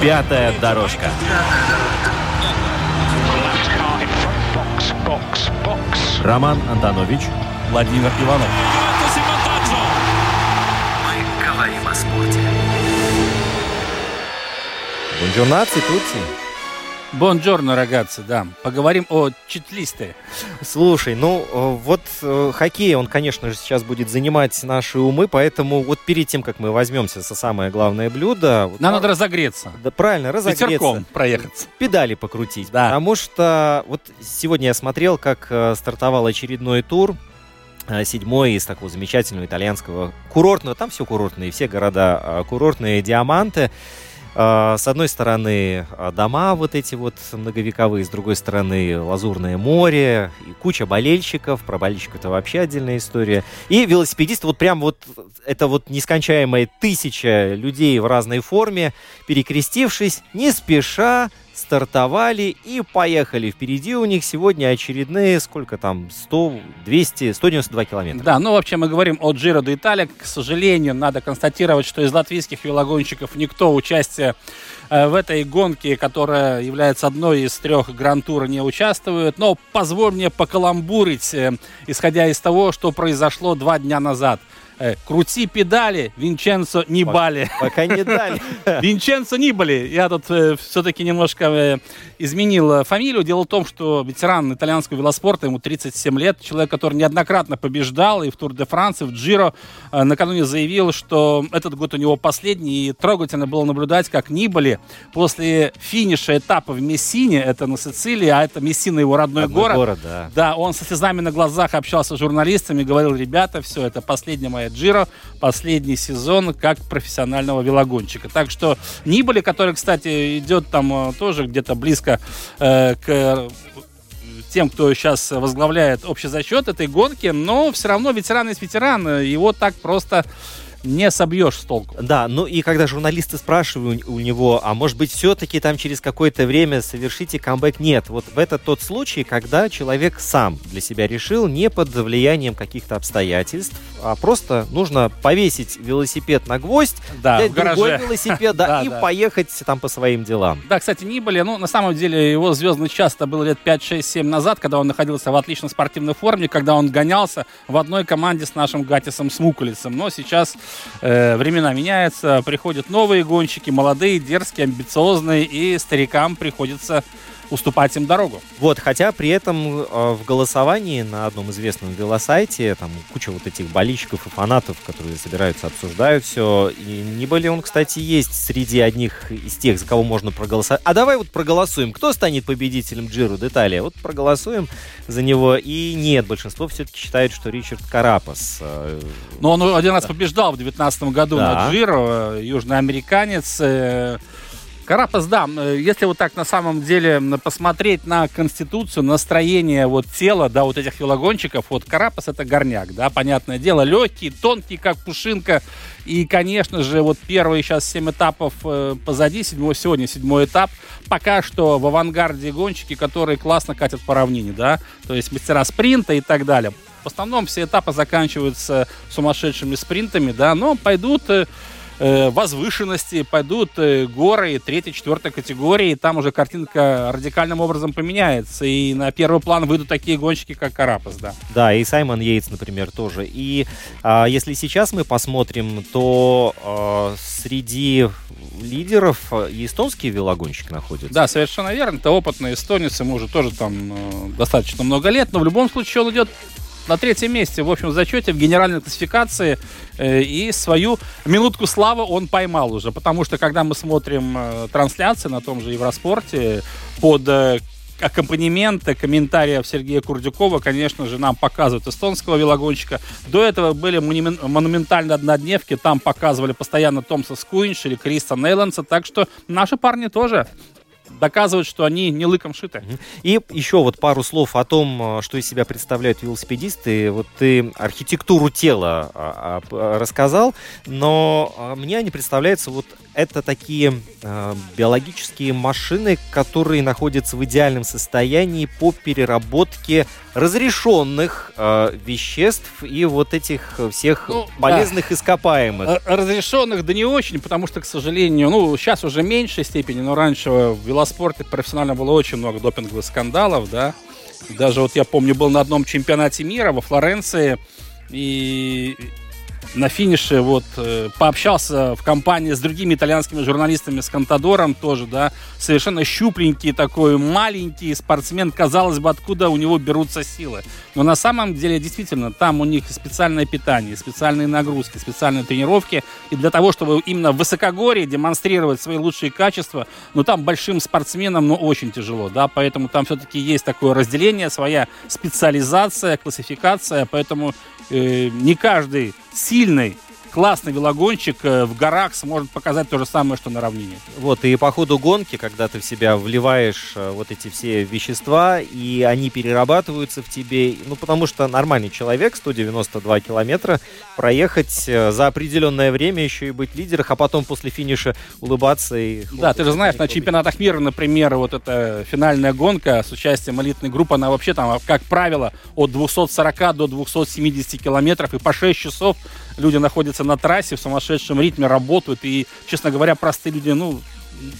Пятая дорожка. Роман Антонович, Владимир Иванов. Мы говорим о спорте. Бонжорнаци, тутти. Бонджорно, рагazzi, да. Поговорим о читлисте. Слушай, ну э, вот э, хоккей, он, конечно же, сейчас будет занимать наши умы, поэтому вот перед тем, как мы возьмемся за самое главное блюдо... вот, Нам а, надо разогреться. да, правильно, разогреться. Ветерком проехаться. Педали покрутить. Да. Потому что вот сегодня я смотрел, как э, стартовал очередной тур седьмой из такого замечательного итальянского курортного, там все курортные, все города курортные, диаманты. Э, С одной стороны э, дома вот эти вот многовековые, с другой стороны Лазурное море, и куча болельщиков, про болельщиков это вообще отдельная история. И велосипедисты, вот прям вот это вот нескончаемая тысяча людей в разной форме, перекрестившись, не спеша стартовали и поехали. Впереди у них сегодня очередные, сколько там, 100, 200, 192 километра. Да, ну вообще мы говорим о Джиро де Италия. К сожалению, надо констатировать, что из латвийских велогонщиков никто участие э, в этой гонке, которая является одной из трех гран-тура, не участвует. Но позволь мне покаламбурить, э, исходя из того, что произошло два дня назад. Э, Крути педали, Винченцо Нибали. Пока не дали. Винченцо Нибали. Я тут все-таки немножко э, изменил э, фамилию. Дело в том, что ветеран итальянского велоспорта, ему 37 лет, человек, который неоднократно побеждал и в Тур де Франс, и в Джиро, э, накануне заявил, что этот год у него последний, и трогательно было наблюдать, как Нибали после финиша этапа в Мессине, это на Сицилии, а это Мессина его родной, Родной город, город, да. да, он со слезами на глазах общался с журналистами, говорил, ребята, все, это последняя моя Джиро, последний сезон как профессионального велогонщика. Так что Нибали, который, кстати, идет там э, тоже где-то близко э, к э, тем, кто сейчас возглавляет общий зачет этой гонки, но все равно ветеран есть ветеран, э, его так просто не собьешь с толку. Да, ну и когда журналисты спрашивают у него, а может быть все-таки там через какое-то время совершите камбэк? Нет, вот в это тот случай, когда человек сам для себя решил не под влиянием каких-то обстоятельств, а просто нужно повесить велосипед на гвоздь, Да, взять в гараже. другой велосипед, да, и поехать там по своим делам. Да, кстати, Нибали, ну, на самом деле, его звездный час это было лет 5-6-7 назад, когда он находился в отличной спортивной форме, когда он гонялся в одной команде с нашим Гатисом Смукулицем. Но сейчас э, времена меняются, приходят новые гонщики, молодые, дерзкие, амбициозные, и старикам приходится уступать им дорогу. Вот, хотя при этом э, в голосовании на одном известном велосайте там куча вот этих болельщиков и фанатов, которые собираются, обсуждают все. И не были он, кстати, есть среди одних из тех, за кого можно проголосовать. А давай вот проголосуем, кто станет победителем Джиру Деталия. Вот проголосуем за него. И нет, большинство все-таки считает, что Ричард Карапас. э, Но он один раз побеждал в 2019 году Да. на Джиро, э, южноамериканец. Карапас, да, э, если вот так на самом деле посмотреть на конституцию, настроение вот тела, да, вот этих велогонщиков, вот Карапас это горняк, да, понятное дело, легкий, тонкий, как пушинка, и, конечно же, вот первые сейчас семь этапов э, позади, седьмой сегодня седьмой этап, пока что в авангарде гонщики, которые классно катят по равнине, да, то есть мастера спринта и так далее. В основном все этапы заканчиваются сумасшедшими спринтами, да, но пойдут э, возвышенности, пойдут э, горы третьей, четвертой категории, и там уже картинка радикальным образом поменяется, и на первый план выйдут такие гонщики, как Карапас, да. Да, и Саймон Йейтс, например, тоже. И а, если сейчас мы посмотрим, то а, среди лидеров и эстонский велогонщик находится. Да, совершенно верно, это опытный эстонец, ему уже тоже там э, достаточно много лет, но в любом случае он идет на третьем месте в общем зачете в генеральной классификации. Э, и свою минутку славы он поймал уже, потому что когда мы смотрим э, трансляции на том же Евроспорте под э, аккомпанемента, комментариев Сергея Курдюкова, конечно же, нам показывают эстонского велогонщика. До этого были монументальные однодневки, там показывали постоянно Томса Скуинш или Криста Нейландса, так что наши парни тоже доказывают, что они не лыком шиты. И еще вот пару слов о том, э, что из себя представляют велосипедисты. Вот ты архитектуру тела а, а, рассказал, но а, мне они представляются вот это такие э, биологические машины, которые находятся в идеальном состоянии по переработке разрешенных э, веществ и вот этих всех ну, полезных да. ископаемых. Разрешенных, да не очень, потому что, к сожалению, ну, сейчас уже в меньшей степени, но раньше в велоспорте профессионально было очень много допинговых скандалов, да. Даже вот я помню, был на одном чемпионате мира во Флоренции, и на финише вот э, пообщался в компании с другими итальянскими журналистами, с Контадором тоже, да, совершенно щупленький такой, маленький спортсмен, казалось бы, откуда у него берутся силы. Но на самом деле, действительно, там у них специальное питание, специальные нагрузки, специальные тренировки, и для того, чтобы именно в высокогорье демонстрировать свои лучшие качества, ну, там большим спортсменам, ну, очень тяжело, да, поэтому там все-таки есть такое разделение, своя специализация, классификация, поэтому э, не каждый сильный классный велогонщик э, в горах сможет показать то же самое, что на равнине. Вот, и по ходу гонки, когда ты в себя вливаешь э, вот эти все вещества, и они перерабатываются в тебе, ну, потому что нормальный человек, 192 километра, проехать э, за определенное время еще и быть лидером, а потом после финиша улыбаться и... Да, ты же знаешь, на чемпионатах мира, например, вот эта финальная гонка с участием элитной группы, она вообще там, как правило, от 240 до 270 километров, и по 6 часов люди находятся на трассе в сумасшедшем ритме, работают, и, честно говоря, простые люди, ну,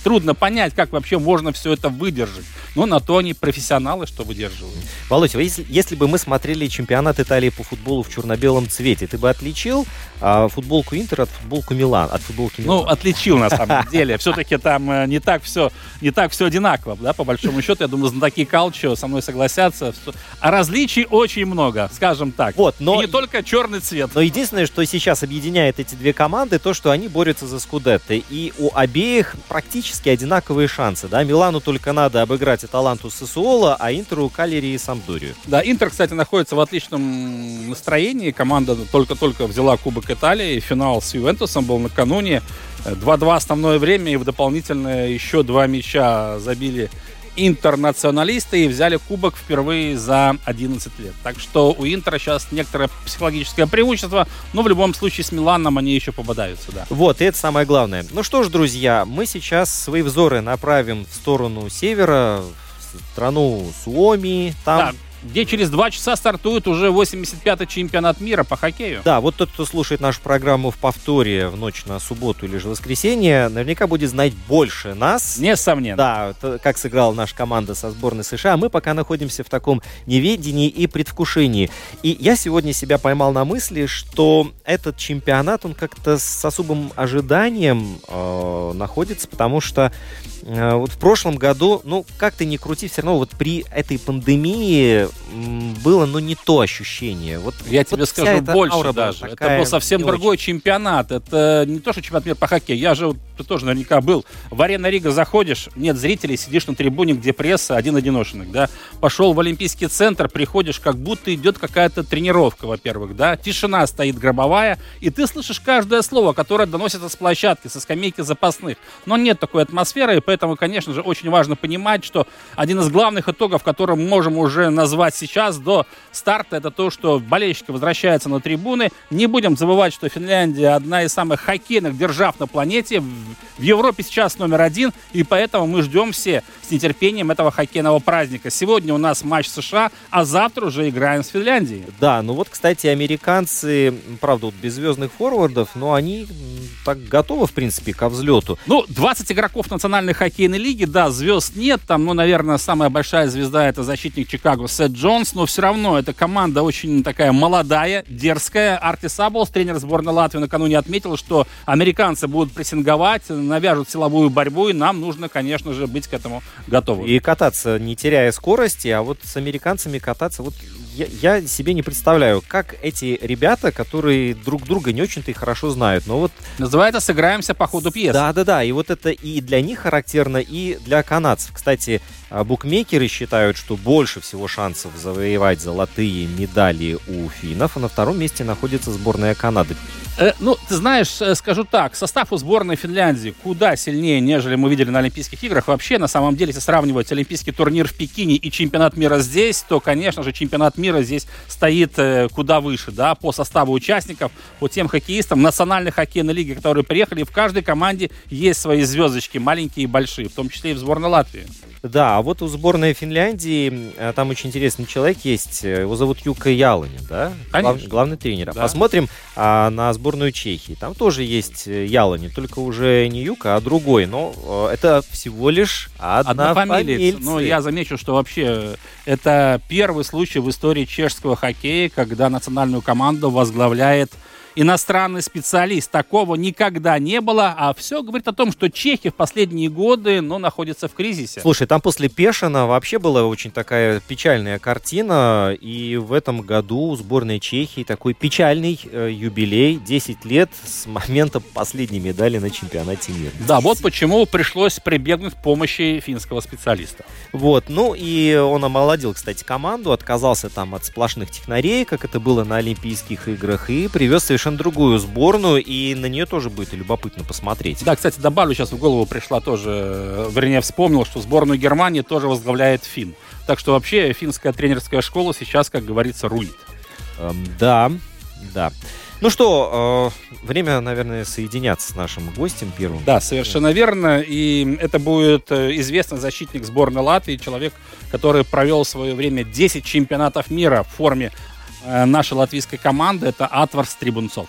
трудно понять, как вообще можно все это выдержать. Но на то они профессионалы, что выдерживают. Володя, если, если бы мы смотрели чемпионат Италии по футболу в черно-белом цвете, ты бы отличил а, футболку Интер от футболку Милан, от футболки Милан? Ну, отличил на самом деле. Все-таки там э, не так все, не так все одинаково, да, по большому счету. Я думаю, знатоки Калчо со мной согласятся. А различий очень много, скажем так. Вот, но... И не только черный цвет. Но единственное, что сейчас объединяет эти две команды, то, что они борются за Скудетто. И у обеих практически одинаковые шансы. Да? Милану только надо обыграть Аталанту Сосуола, а Интеру Калери и Самдурию. Да, Интер, кстати, находится в отличном настроении. Команда только-только взяла Кубок Италии. Финал с Ювентусом был накануне. 2-2 основное время и в дополнительное еще два мяча забили интернационалисты и взяли кубок впервые за 11 лет. Так что у Интера сейчас некоторое психологическое преимущество, но в любом случае с Миланом они еще пободаются, да. Вот, и это самое главное. Ну что ж, друзья, мы сейчас свои взоры направим в сторону севера, в страну Суоми. Там да где через два часа стартует уже 85-й чемпионат мира по хоккею. Да, вот тот, кто слушает нашу программу в повторе в ночь на субботу или же воскресенье, наверняка будет знать больше нас. Несомненно. Да, то, как сыграла наша команда со сборной США. Мы пока находимся в таком неведении и предвкушении. И я сегодня себя поймал на мысли, что этот чемпионат, он как-то с особым ожиданием э, находится, потому что э, вот в прошлом году, ну, как ты ни крути, все равно вот при этой пандемии было, ну, не то ощущение. Вот, Я вот тебе скажу больше даже. Это был совсем другой очень. чемпионат. Это не то, что чемпионат мира по хоккею. Я же, ты тоже наверняка был. В Арена Рига заходишь, нет зрителей, сидишь на трибуне, где пресса, один одиношенок, да. Пошел в Олимпийский центр, приходишь, как будто идет какая-то тренировка, во-первых, да. Тишина стоит гробовая, и ты слышишь каждое слово, которое доносится с площадки, со скамейки запасных. Но нет такой атмосферы, и поэтому, конечно же, очень важно понимать, что один из главных итогов, который мы можем уже назвать назвать сейчас до старта, это то, что болельщики возвращаются на трибуны. Не будем забывать, что Финляндия одна из самых хоккейных держав на планете. В Европе сейчас номер один, и поэтому мы ждем все с нетерпением этого хоккейного праздника. Сегодня у нас матч США, а завтра уже играем с Финляндией. Да, ну вот, кстати, американцы, правда, вот без звездных форвардов, но они так готовы, в принципе, ко взлету. Ну, 20 игроков национальной хоккейной лиги, да, звезд нет. Там, ну, наверное, самая большая звезда это защитник Чикаго Сет Джонс, но все равно эта команда очень такая молодая, дерзкая. Арти Саблс, тренер сборной Латвии, накануне отметил, что американцы будут прессинговать, навяжут силовую борьбу, и нам нужно, конечно же, быть к этому готовым. И кататься, не теряя скорости, а вот с американцами кататься, вот я, я себе не представляю, как эти ребята, которые друг друга не очень-то и хорошо знают, но вот... Называется «Сыграемся по ходу пьесы». Да-да-да, и вот это и для них характерно, и для канадцев. Кстати, букмекеры считают, что больше всего шансов завоевать золотые медали у финнов, а на втором месте находится сборная Канады. Э, ну, ты знаешь, э, скажу так, состав у сборной Финляндии куда сильнее, нежели мы видели на Олимпийских играх. Вообще, на самом деле, если сравнивать Олимпийский турнир в Пекине и чемпионат мира здесь, то, конечно же, чемпионат мира здесь стоит э, куда выше, да, по составу участников, по тем хоккеистам национальной хоккейной лиги, которые приехали. В каждой команде есть свои звездочки, маленькие и большие, в том числе и в сборной Латвии. Да, а вот у сборной Финляндии э, там очень интересный человек есть. Э, его зовут Юка Яланин, да? Глав, главный тренер. Да. Посмотрим а, на сборную Чехии. Там тоже есть э, Яланин, только уже не Юка, а другой. Но это всего лишь одна, одна фамилия. Но я замечу, что вообще это первый случай в истории чешского хоккея, когда национальную команду возглавляет иностранный специалист. Такого никогда не было, а все говорит о том, что Чехия в последние годы ну, находится в кризисе. Слушай, там после Пешина вообще была очень такая печальная картина, и в этом году у сборной Чехии такой печальный э, юбилей, 10 лет с момента последней медали на чемпионате мира. Да, вот почему пришлось прибегнуть к помощи финского специалиста. Вот, ну и он омолодил, кстати, команду, отказался там от сплошных технарей, как это было на Олимпийских играх, и привез совершенно совершенно другую сборную, и на нее тоже будет любопытно посмотреть. Да, кстати, добавлю, сейчас в голову пришла тоже, вернее, вспомнил, что сборную Германии тоже возглавляет Фин. Так что вообще финская тренерская школа сейчас, как говорится, рулит. Эм, да, да. Ну что, э, время, наверное, соединяться с нашим гостем первым. Да, совершенно верно. И это будет э, известный защитник сборной Латвии, человек, который провел в свое время 10 чемпионатов мира в форме Э, нашей латвийской команды. Это Атварс Трибунцов.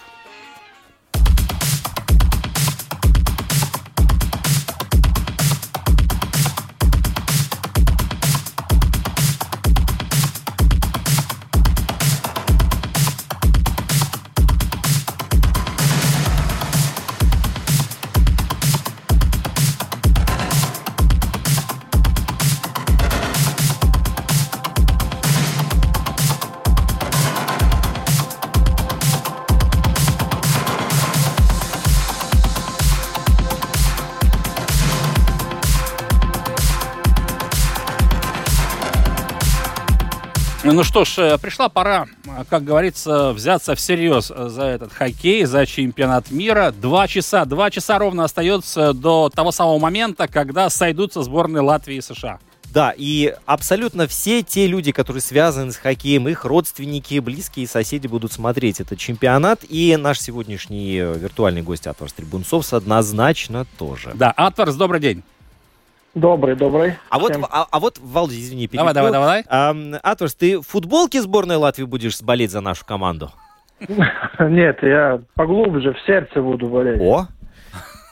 Ну что ж, э, пришла пора, э, как говорится, взяться всерьез за этот хоккей, за чемпионат мира. Два часа, два часа ровно остается до того самого момента, когда сойдутся сборные Латвии и США. Да, и абсолютно все те люди, которые связаны с хоккеем, их родственники, близкие соседи будут смотреть этот чемпионат. И наш сегодняшний э, виртуальный гость Атварс Трибунцов однозначно тоже. Да, Атварс, добрый день. Добрый, добрый. А вот, а, а вот, Валди, извини, перебил. Давай, давай, давай. А, Атос, ты в футболке сборной Латвии будешь болеть за нашу команду? Нет, я поглубже, в сердце буду болеть. О,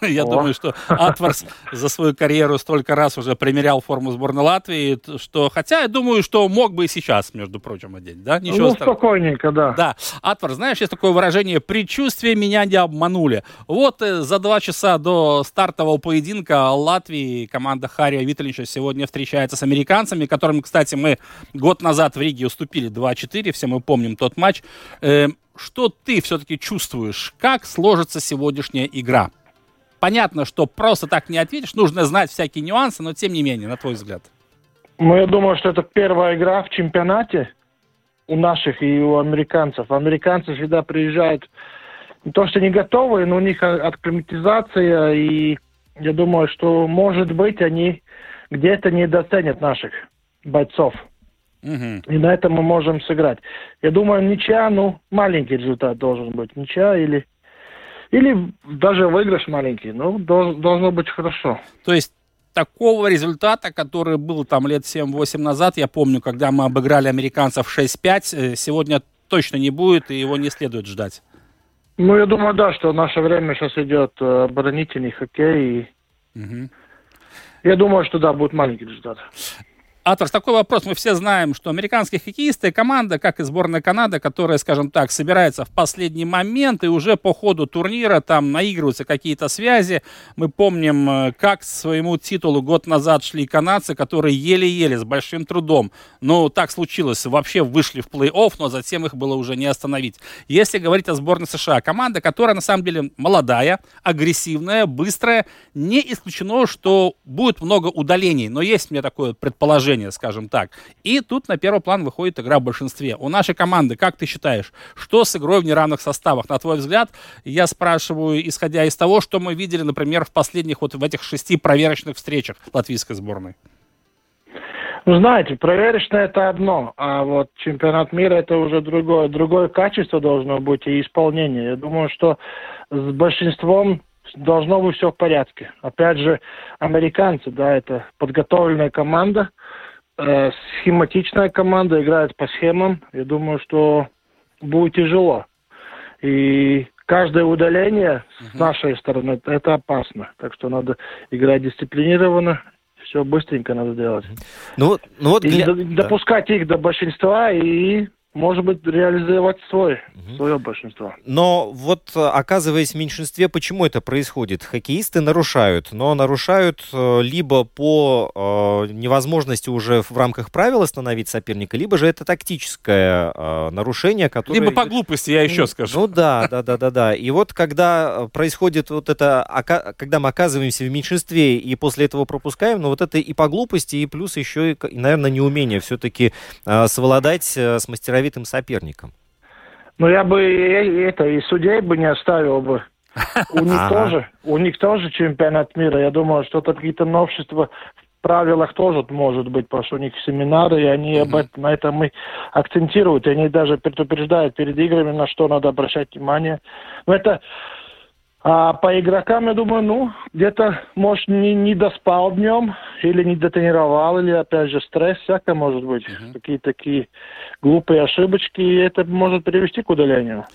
Я думаю, что Атварс за свою карьеру столько раз уже примерял форму сборной Латвии, что, хотя я думаю, что мог бы и сейчас, между прочим, одеть, да? Ничего ну, спокойненько, да. Да. Атварс, знаешь, есть такое выражение «предчувствие меня не обманули». Вот э, за два часа до стартового поединка Латвии команда Хария Виталича сегодня встречается с американцами, которым, кстати, мы год назад в Риге уступили 2-4, все мы помним тот матч. Э, что ты все-таки чувствуешь? Как сложится сегодняшняя игра? Понятно, что просто так не ответишь, нужно знать всякие нюансы, но тем не менее, на твой взгляд. Ну, я думаю, что это первая игра в чемпионате у наших и у американцев. Американцы всегда приезжают не то, что не готовые, но у них акклиматизация, и я думаю, что, может быть, они где-то недооценят наших бойцов. Угу. И на этом мы можем сыграть. Я думаю, ничья, ну, маленький результат должен быть. Ничья или или даже выигрыш маленький, ну, должно, быть хорошо. То есть такого результата, который был там лет 7-8 назад, я помню, когда мы обыграли американцев 6-5, э, сегодня точно не будет, и его не следует ждать. Ну, я думаю, да, что в наше время сейчас идет э, оборонительный хоккей. И... Угу. Я думаю, что да, будет маленький результат. Атор, такой вопрос. Мы все знаем, что американские хоккеисты, команда, как и сборная Канады, которая, скажем так, собирается в последний момент и уже по ходу турнира там наигрываются какие-то связи. Мы помним, э, как к своему титулу год назад шли канадцы, которые еле-еле, с большим трудом, но так случилось, вообще вышли в плей-офф, но затем их было уже не остановить. Если говорить о сборной США, команда, которая на самом деле молодая, агрессивная, быстрая, не исключено, что будет много удалений, но есть у меня такое предположение, скажем так. И тут на первый план выходит игра в большинстве. У нашей команды, как ты считаешь, что с игрой в неравных составах? На твой взгляд, я спрашиваю, исходя из того, что мы видели, например, в последних вот в этих шести проверочных встречах латвийской сборной. Ну, знаете, проверочное это одно, а вот чемпионат мира это уже другое. Другое качество должно быть и исполнение. Я думаю, что с большинством должно быть все в порядке. Опять же, американцы, да, это подготовленная команда, э, схематичная команда, играет по схемам. Я думаю, что будет тяжело. И каждое удаление uh-huh. с нашей стороны это опасно. Так что надо играть дисциплинированно, все быстренько надо делать. Ну, ну вот и допускать их до большинства и может быть, реализовать свой, угу. свое большинство. Но вот э, оказываясь в меньшинстве, почему это происходит? Хоккеисты нарушают, но нарушают э, либо по э, невозможности уже в рамках правил остановить соперника, либо же это тактическое э, нарушение, которое... Либо по глупости, я еще скажу. Ну да, да, да, да, да. И вот когда происходит вот это, когда мы оказываемся в меньшинстве и после этого пропускаем, ну вот это и по глупости, и плюс еще, и, наверное, неумение все-таки э, совладать э, с мастеровым мастеровитым соперником? Ну, я бы это, и судей бы не оставил бы. У них тоже, у них тоже чемпионат мира. Я думаю, что это какие-то новшества в правилах тоже может быть, потому что у них семинары, и они об этом, на этом и акцентируют. И они даже предупреждают перед играми, на что надо обращать внимание. Но это а по игрокам, я думаю, ну, где-то, может, не, не доспал днем, или не дотренировал, или, опять же, стресс, всякое может быть. Uh-huh. Какие такие глупые ошибочки, и это может привести к удалению.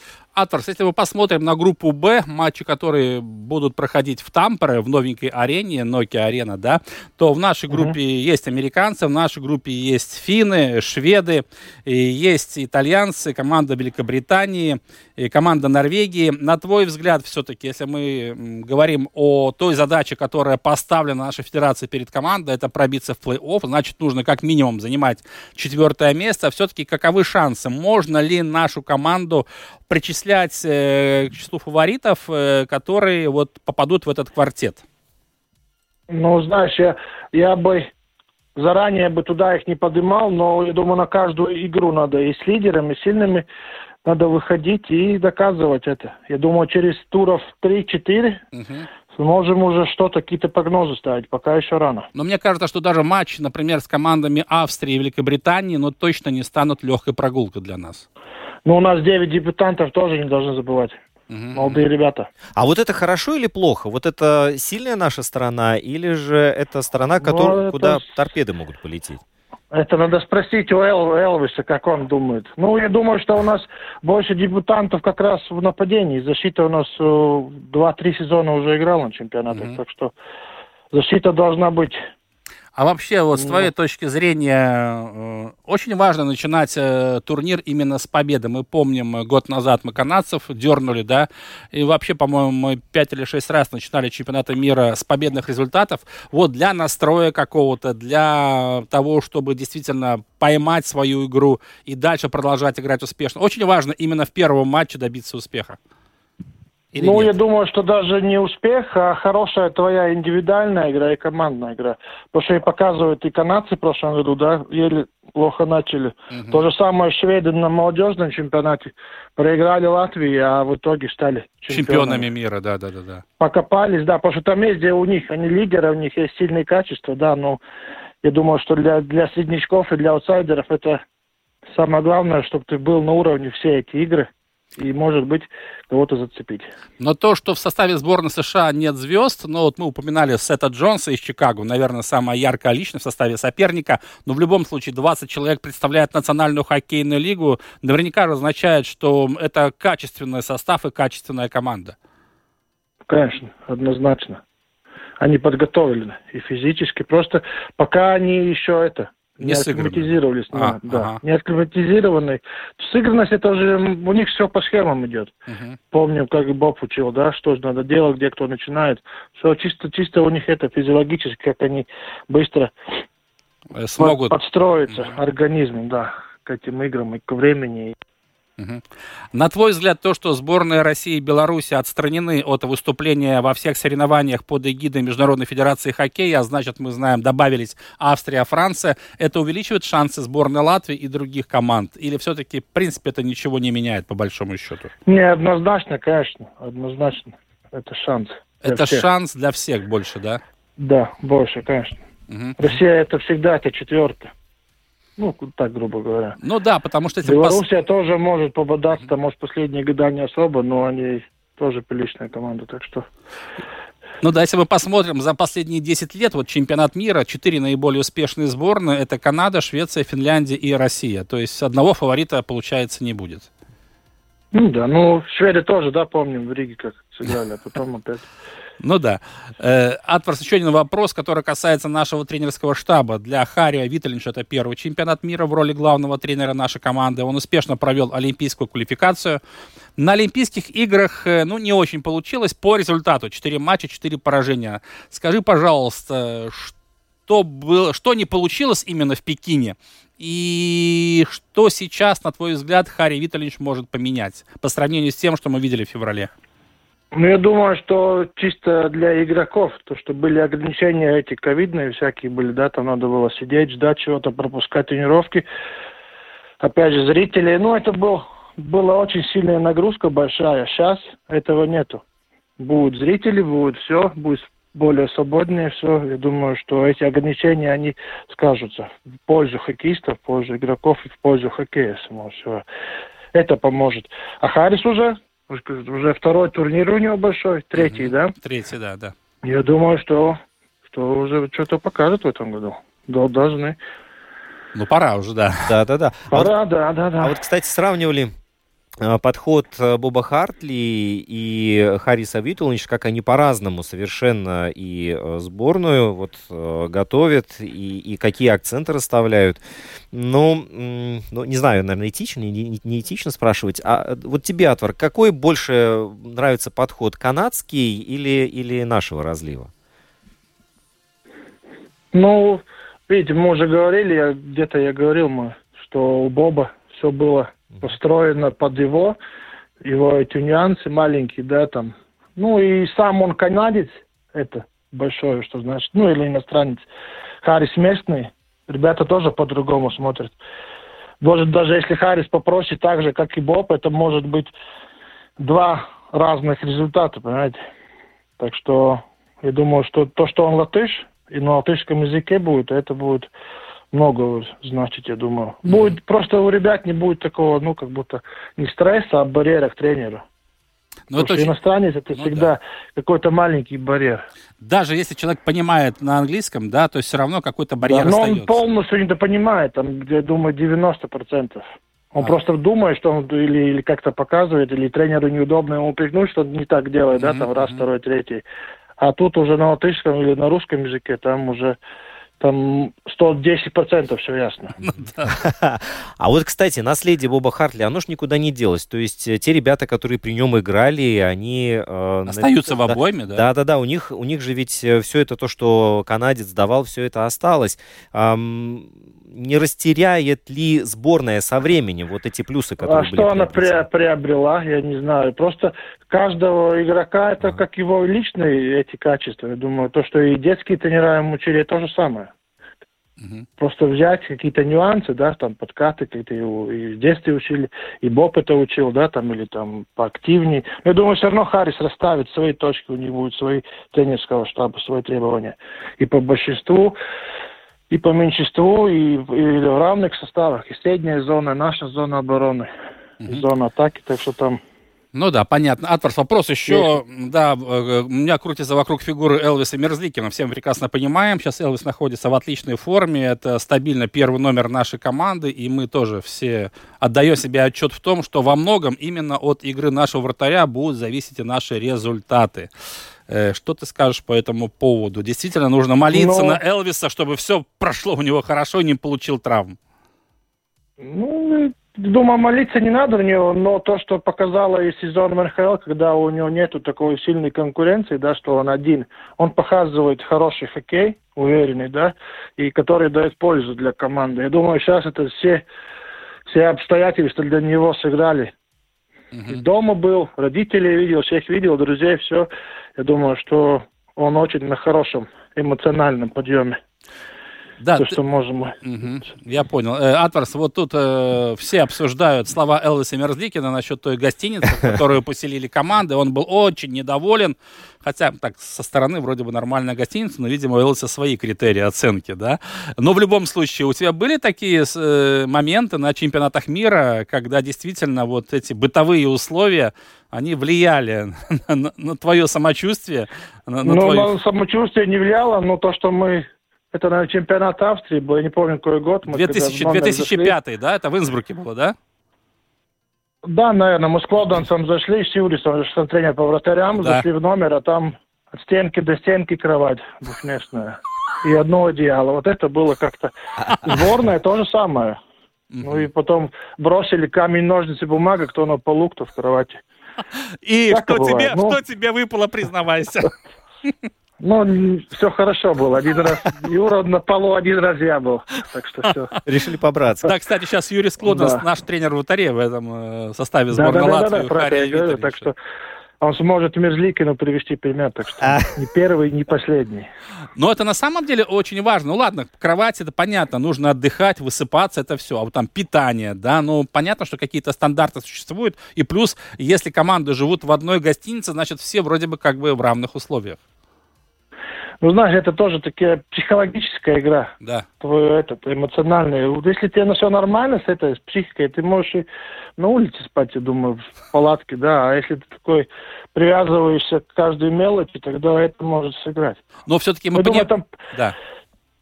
Аторс, если мы посмотрим на группу Б, матчи, которые будут проходить в Тампере, в новенькой арене, Nokia Арена, да, то в нашей группе uh-huh. есть американцы, в нашей группе есть финны, шведы, и есть итальянцы, команда Великобритании, и команда Норвегии. На твой взгляд, все-таки, если мы говорим о той задаче, которая поставлена нашей федерации перед командой, это пробиться в плей-офф, значит, нужно как минимум занимать четвертое место. Все-таки каковы шансы? Можно ли нашу команду причислять э, к числу фаворитов, э, которые вот попадут в этот квартет? Ну, знаешь, я, я бы заранее бы туда их не поднимал, но я думаю, на каждую игру надо и с лидерами, и сильными надо выходить и доказывать это. Я думаю, через туров 3-4 угу. сможем уже что-то, какие-то прогнозы ставить, пока еще рано. Но мне кажется, что даже матч, например, с командами Австрии и Великобритании, ну, точно не станут легкой прогулкой для нас. Ну, у нас 9 дебютантов тоже не должны забывать. Угу. Молодые ребята. А вот это хорошо или плохо? Вот это сильная наша страна или же это страна, ну, это... куда торпеды могут полететь? Это надо спросить у Эл, Элвиса, как он думает. Ну, я думаю, что у нас больше дебютантов как раз в нападении. Защита у нас э, два-три сезона уже играла на чемпионатах, mm-hmm. так что защита должна быть а вообще, вот с твоей точки зрения, э, очень важно начинать э, турнир именно с победы. Мы помним, э, год назад мы канадцев дернули, да, и вообще, по-моему, мы пять или шесть раз начинали чемпионаты мира с победных результатов. Вот для настроя какого-то, для того, чтобы действительно поймать свою игру и дальше продолжать играть успешно. Очень важно именно в первом матче добиться успеха. Или ну, нет? я думаю, что даже не успех, а хорошая твоя индивидуальная игра и командная игра. Потому что и показывают и канадцы в прошлом году, да, еле плохо начали. Угу. То же самое шведы на молодежном чемпионате. Проиграли Латвии, а в итоге стали чемпионами. Чемпионами мира, да, да, да, да. Покопались, да, потому что там есть, где у них, они лидеры, у них есть сильные качества, да, но я думаю, что для, для среднячков и для аутсайдеров это самое главное, чтобы ты был на уровне все эти игры и, может быть, кого-то зацепить. Но то, что в составе сборной США нет звезд, ну вот мы упоминали Сета Джонса из Чикаго, наверное, самая яркая личность в составе соперника, но в любом случае 20 человек представляет национальную хоккейную лигу, наверняка означает, что это качественный состав и качественная команда. Конечно, однозначно. Они подготовлены и физически. Просто пока они еще это не, акклиматизировались. А, да, ага. не акклиматизированный. Сыгранность это уже у них все по схемам идет. Угу. Помним, как Боб учил, да, что надо делать, где кто начинает. Все чисто, чисто у них это физиологически, как они быстро э, смогут подстроиться угу. организмом, да, к этим играм и к времени. Угу. На твой взгляд, то, что сборная России и Беларуси отстранены от выступления во всех соревнованиях под эгидой Международной Федерации Хоккея, а значит, мы знаем, добавились Австрия, Франция, это увеличивает шансы сборной Латвии и других команд? Или все-таки, в принципе, это ничего не меняет, по большому счету? Не, однозначно, конечно, однозначно. Это шанс. Это всех. шанс для всех больше, да? Да, больше, конечно. Угу. Россия это всегда это четвертое. Ну, так, грубо говоря. Ну да, потому что... Белоруссия пос... тоже может пободаться, может, последние года не особо, но они тоже приличная команда, так что... Ну да, если мы посмотрим за последние 10 лет, вот чемпионат мира, четыре наиболее успешные сборные, это Канада, Швеция, Финляндия и Россия. То есть одного фаворита, получается, не будет. Ну да, ну шведы тоже, да, помним в Риге как сыграли, а потом опять... Ну да. Э, Атварс, еще один вопрос, который касается нашего тренерского штаба. Для Хария Виталинча это первый чемпионат мира в роли главного тренера нашей команды. Он успешно провел олимпийскую квалификацию. На Олимпийских играх, э, ну, не очень получилось по результату. Четыре матча, четыре поражения. Скажи, пожалуйста, что, было, что не получилось именно в Пекине? И что сейчас, на твой взгляд, Харри Виталинч может поменять по сравнению с тем, что мы видели в феврале? Ну, я думаю, что чисто для игроков, то, что были ограничения эти ковидные всякие были, да, там надо было сидеть, ждать чего-то, пропускать тренировки. Опять же, зрители, ну, это был, была очень сильная нагрузка большая. Сейчас этого нету. Будут зрители, будет все, будет более свободнее все. Я думаю, что эти ограничения, они скажутся в пользу хоккеистов, в пользу игроков и в пользу хоккея самого всего. Это поможет. А Харрис уже уже второй турнир у него большой, третий, mm-hmm. да? Третий, да, да. Я думаю, что, что уже что-то покажет в этом году. Да, должны. Ну, пора уже, да. Да, да, да. Пора, а вот, да, да, да. А вот, кстати, сравнивали подход э, Боба Хартли и Хариса Витулович, как они по-разному совершенно и э, сборную вот, готовят, и, и какие акценты расставляют. Ну, ну, не знаю, наверное, этично, не, не этично спрашивать. А вот тебе, Атвар, какой больше нравится подход, канадский или, или нашего разлива? Ну, видите, мы уже говорили, где-то я говорил, мы, что у Боба все было построено под его, его эти нюансы маленькие, да, там. Ну и сам он канадец, это большое, что значит, ну или иностранец. Харрис местный, ребята тоже по-другому смотрят. Может, даже если Харрис попросит так же, как и Боб, это может быть два разных результата, понимаете? Так что я думаю, что то, что он латыш, и на латышском языке будет, это будет много значит, я думаю. Будет просто у ребят не будет такого, ну, как будто не стресса, а барьера к тренеру. Но ну, Потому это что очень... иностранец это ну, всегда да. какой-то маленький барьер. Даже если человек понимает на английском, да, то все равно какой-то барьер да, но остается. он полностью не понимает, там, я думаю, 90%. Он а. просто думает, что он или, или как-то показывает, или тренеру неудобно ему пригнуть, что он не так делает, mm-hmm, да, там раз, mm-hmm. второй, третий. А тут уже на латышском или на русском языке там уже там 110% все ясно. Ну а вот, кстати, наследие Боба Хартли, оно ж никуда не делось. То есть э, те ребята, которые при нем играли, они... Э, Остаются в обойме, да? Да-да-да, у них, у них же ведь э, все это, то, что канадец давал, все это осталось. Не растеряет ли сборная со временем вот эти плюсы, которые а были что она приобрела, я не знаю. Просто каждого игрока это как его личные эти качества. Я думаю, то, что и детские тренера ему учили, то же самое. Угу. Просто взять какие-то нюансы, да, там подкаты какие-то и в детстве учили, и Боб это учил, да, там, или там поактивнее. Но я думаю, все равно Харрис расставит свои точки, у него будут свои тренерского штаба, свои требования. И по большинству, и по меньшинству, и, и в равных составах. И средняя зона, наша зона обороны, угу. зона атаки, так что там ну да, понятно. Атварс, вопрос еще. Есть. Да, э, у меня крутится вокруг фигуры Элвиса Мерзликина. Всем прекрасно понимаем. Сейчас Элвис находится в отличной форме. Это стабильно первый номер нашей команды. И мы тоже все отдаем себе отчет в том, что во многом именно от игры нашего вратаря будут зависеть и наши результаты. Э, что ты скажешь по этому поводу? Действительно нужно молиться Но... на Элвиса, чтобы все прошло у него хорошо и не получил травм? Ну, думаю, молиться не надо в него, но то, что показало и сезон МРХЛ, когда у него нету такой сильной конкуренции, да, что он один, он показывает хороший хоккей, уверенный, да, и который дает пользу для команды. Я думаю, сейчас это все, все обстоятельства для него сыграли. Uh-huh. Дома был, родителей видел, всех видел, друзей, все. Я думаю, что он очень на хорошем эмоциональном подъеме. Да, то, ты... что можем. Угу, я понял. Э, Атварс, вот тут э, все обсуждают слова Элвиса Мерзликина насчет той гостиницы, в которую поселили команды. Он был очень недоволен. Хотя, так, со стороны вроде бы нормальная гостиница, но, видимо, у Элвиса свои критерии оценки, да. Но в любом случае, у тебя были такие э, моменты на чемпионатах мира, когда действительно вот эти бытовые условия, они влияли на, на, на твое самочувствие? На, на ну, твою... на самочувствие не влияло, но то, что мы это, наверное, чемпионат Австрии был, я не помню, какой год. Мы 2000, 2005, зашли. да? Это в Инсбруке было, да? Да, наверное, мы с Клодансом зашли, с Юрисом, что тренер по вратарям, да. зашли в номер, а там от стенки до стенки кровать двухместная и одно одеяло. Вот это было как-то... Сборная то же самое. Ну и потом бросили камень, ножницы, бумага, кто на полу, кто в кровати. И что тебе, ну... что тебе выпало, признавайся? Ну, все хорошо было. Один раз Юра на полу, один раз я был. Так что все. Решили побраться. Да, кстати, сейчас Юрий Склодос, да. наш тренер в Утаре в этом э, составе сборной да, да, Латвии. Да, да, да, я говорю, так что он сможет Мерзликину привести пример, так что а. не первый, не последний. Но это на самом деле очень важно. Ну ладно, кровать это понятно, нужно отдыхать, высыпаться, это все. А вот там питание, да, ну понятно, что какие-то стандарты существуют. И плюс, если команды живут в одной гостинице, значит все вроде бы как бы в равных условиях. Ну, знаешь, это тоже такая психологическая игра. Да. Твой этот, эмоциональный. Вот если тебе на все нормально с этой с психикой, ты можешь и на улице спать, я думаю, в палатке, да. А если ты такой привязываешься к каждой мелочи, тогда это может сыграть. Но все-таки мы понимаем... Думаю, там... Да.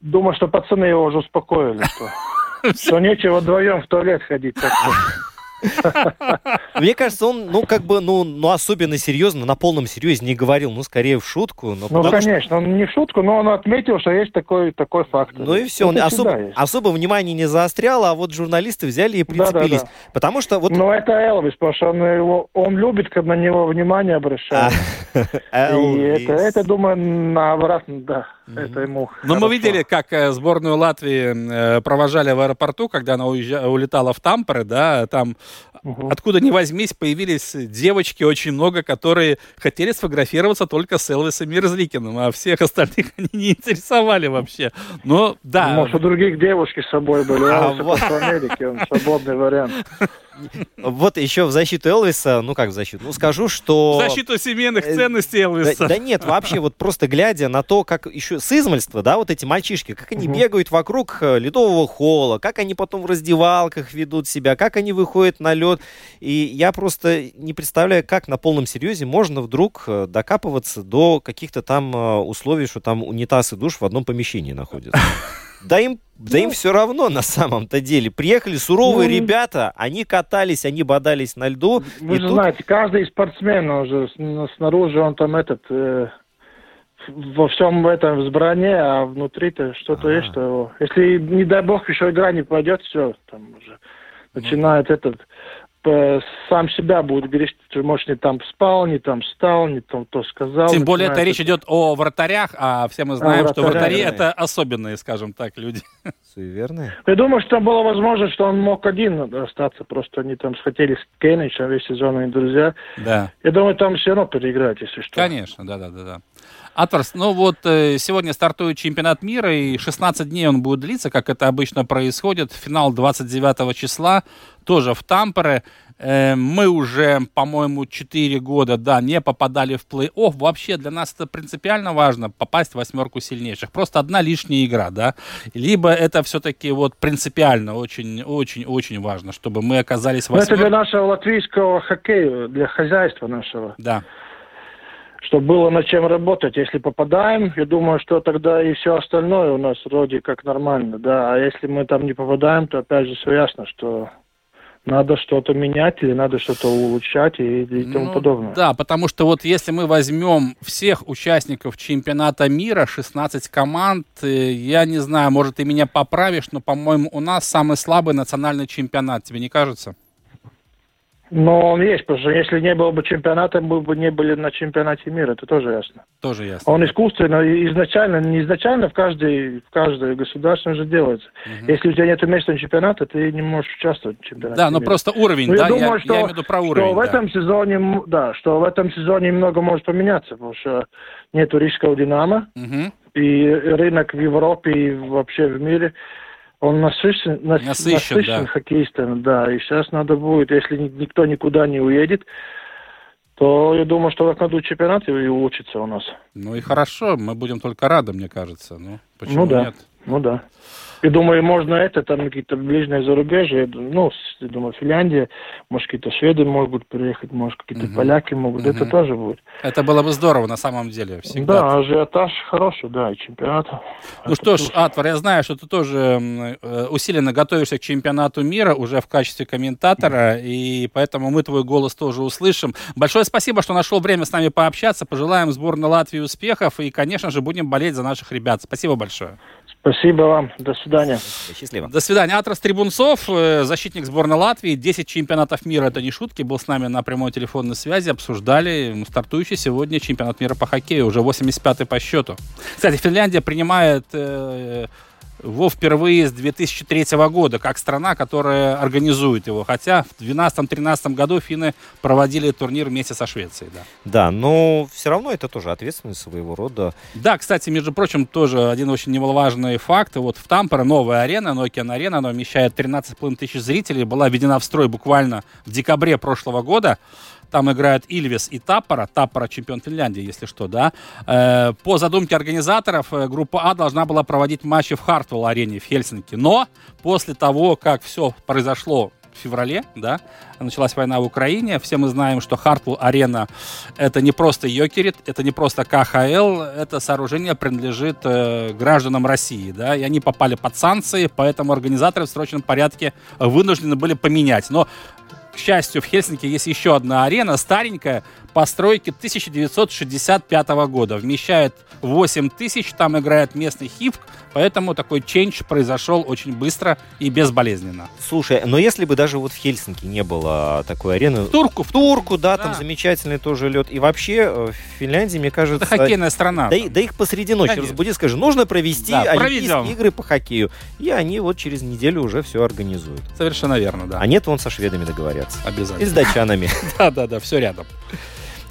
Думаю, что пацаны его уже успокоили, что, что нечего вдвоем в туалет ходить. Так. Мне кажется, он, ну, как бы, ну, ну, особенно серьезно, на полном серьезе не говорил, ну, скорее в шутку. Но ну, конечно, что... он не в шутку, но он отметил, что есть такой, такой факт. Ну и все, он особо, особо внимания не заострял, а вот журналисты взяли и прицепились. Да, да, да. Потому что вот... Ну, это Элвис, потому что он, его, он любит, когда на него внимание обращают. И это, это, думаю, на обратно, да. Это ему Но ну, мы видели, как э, сборную Латвии э, провожали в аэропорту, когда она улетала в Тампере, да, там. Откуда ни возьмись, появились девочки очень много, которые хотели сфотографироваться только с Элвисом Мерзликиным, а всех остальных они не интересовали вообще. Но да. Может, у других девушки с собой были. А, вот. в Америке, он свободный вариант. Вот еще в защиту Элвиса, ну как в защиту, ну скажу, что... В защиту семейных э, ценностей Элвиса. Да, да нет, вообще вот просто глядя на то, как еще с измальства, да, вот эти мальчишки, как они угу. бегают вокруг э, ледового холла, как они потом в раздевалках ведут себя, как они выходят на лед. И я просто не представляю, как на полном серьезе можно вдруг э, докапываться до каких-то там условий, что там унитаз и душ в одном помещении находятся. Да им, да им ну. все равно на самом-то деле. Приехали суровые ну, ребята, они катались, они бодались на льду. Вы же тут... знаете, каждый спортсмен уже снаружи он там этот э, во всем этом взбране, а внутри-то что-то есть, что если не дай бог еще игра не пойдет, все там уже ну начинает этот сам себя будет грешить, что, может, не там спал, не там встал, не там то сказал. Тем более, это речь идет о вратарях, а все мы знаем, а, что вратари да. это особенные, скажем так, люди. Суеверные? Я думаю, что там было возможно, что он мог один остаться, просто они там схотели с Кейничем весь сезон, они друзья. Да. Я думаю, там все равно переиграть, если что. Конечно, да-да-да. Атварс, ну вот э, сегодня стартует чемпионат мира, и 16 дней он будет длиться, как это обычно происходит. Финал 29 числа, тоже в Тампере. Э, мы уже, по-моему, 4 года, да, не попадали в плей-офф. Вообще для нас это принципиально важно, попасть в восьмерку сильнейших. Просто одна лишняя игра, да. Либо это все-таки вот принципиально очень-очень-очень важно, чтобы мы оказались в восьмерке. Это для нашего латвийского хоккея, для хозяйства нашего. Да чтобы было над чем работать. Если попадаем, я думаю, что тогда и все остальное у нас вроде как нормально, да. А если мы там не попадаем, то опять же все ясно, что надо что-то менять или надо что-то улучшать и, и тому Ну, подобное. Да, потому что вот если мы возьмем всех участников чемпионата мира, 16 команд, э, я не знаю, может, ты меня поправишь, но, по-моему, у нас самый слабый национальный чемпионат, тебе не кажется? Но он есть, потому что если не было бы чемпионата, мы бы не были на чемпионате мира, это тоже ясно. Тоже ясно. Он искусственно, изначально, не изначально в каждой, в каждой государстве же делается. Если у тебя нет места на чемпионате, ты не можешь участвовать в чемпионате Да, но мира. просто уровень, Ну, да, я думаю, я, что, я имею в виду про что уровень. в да. этом сезоне, да, что в этом сезоне немного может поменяться, потому что нету рижского «Динамо», Мгм. и рынок в Европе и вообще в мире, он насыщен, нас- Насыщен, да. хоккеистами, да, и сейчас надо будет, если ни- никто никуда не уедет, то я думаю, что этом году чемпионат и улучшится у нас. Ну и хорошо, мы будем только рады, мне кажется. Ну, почему Ну да. нет? Ну да. И думаю, можно это, там какие-то ближние зарубежья, ну, я думаю, Финляндия, может, какие-то шведы могут приехать, может, какие-то Мгм. поляки могут, это Мгм. тоже будет. Это было бы здорово на самом деле. Всегда. Да, ажиотаж хороший, да, и чемпионат. Ну Это что ж, плюс. Атвар, я знаю, что ты тоже э, усиленно готовишься к чемпионату мира уже в качестве комментатора, и поэтому мы твой голос тоже услышим. Большое спасибо, что нашел время с нами пообщаться. Пожелаем сборной Латвии успехов и, конечно же, будем болеть за наших ребят. Спасибо большое. Спасибо вам, до свидания. Счастливо. До свидания. Атрас Трибунцов, э, защитник сборной Латвии. 10 чемпионатов мира, это не шутки, был с нами на прямой телефонной связи, обсуждали стартующий сегодня чемпионат мира по хоккею, уже 85-й по счету. Кстати, Финляндия принимает э, его впервые с 2003 года, как страна, которая организует его. Хотя в 2012-2013 году финны проводили турнир вместе со Швецией. Да. Да, но все равно это тоже ответственность своего рода. Да, кстати, между прочим, тоже один очень немаловажный факт. Вот в Тампере новая арена, Nokian арена, она вмещает 13,5 тысяч зрителей, была введена в строй буквально в декабре прошлого года. Там играют Ильвес и Таппора. Таппора чемпион Финляндии, если что, да. Э, по задумке организаторов, э, группа А должна была проводить матчи в Хартвелл-арене в Хельсинки. Но после того, как все произошло в феврале, да, началась война в Украине. Все мы знаем, что Хартвелл арена это не просто Йокерит, это не просто КХЛ, это сооружение принадлежит э, гражданам России, да, и они попали под санкции, поэтому организаторы в срочном порядке вынуждены были поменять. Но к счастью, в Хельсинки есть еще одна арена, старенькая, постройки 1965 года. Вмещает 8 тысяч, там играет местный хивк, поэтому такой ченч произошел очень быстро и безболезненно. Слушай, но если бы даже вот в Хельсинки не было такой арены... В Турку, в Турку, да, там Да. замечательный тоже лед. И вообще э, в Финляндии, мне кажется... это хоккейная страна. Да, да их посреди ночи Конечно. разбуди, скажи, нужно провести Да, Олимпийские проведем. игры по хоккею. И они вот через неделю уже все организуют. Совершенно верно, да. А нет, вон со шведами договорятся. И Обязательно. с датчанами. Да, да, да, все рядом.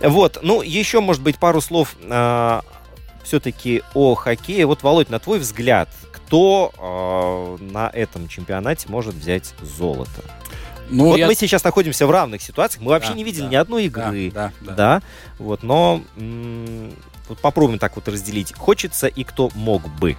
Вот, ну, еще, может быть, пару слов все-таки о хоккее. Вот, Володь, на твой взгляд, кто а, на этом чемпионате может взять золото? Ну, вот я- мы сейчас находимся в равных ситуациях, мы вообще Да, не видели да, ни одной да, игры. да, да. Да, вот, но м, вот попробуем так вот разделить. Хочется и кто мог бы.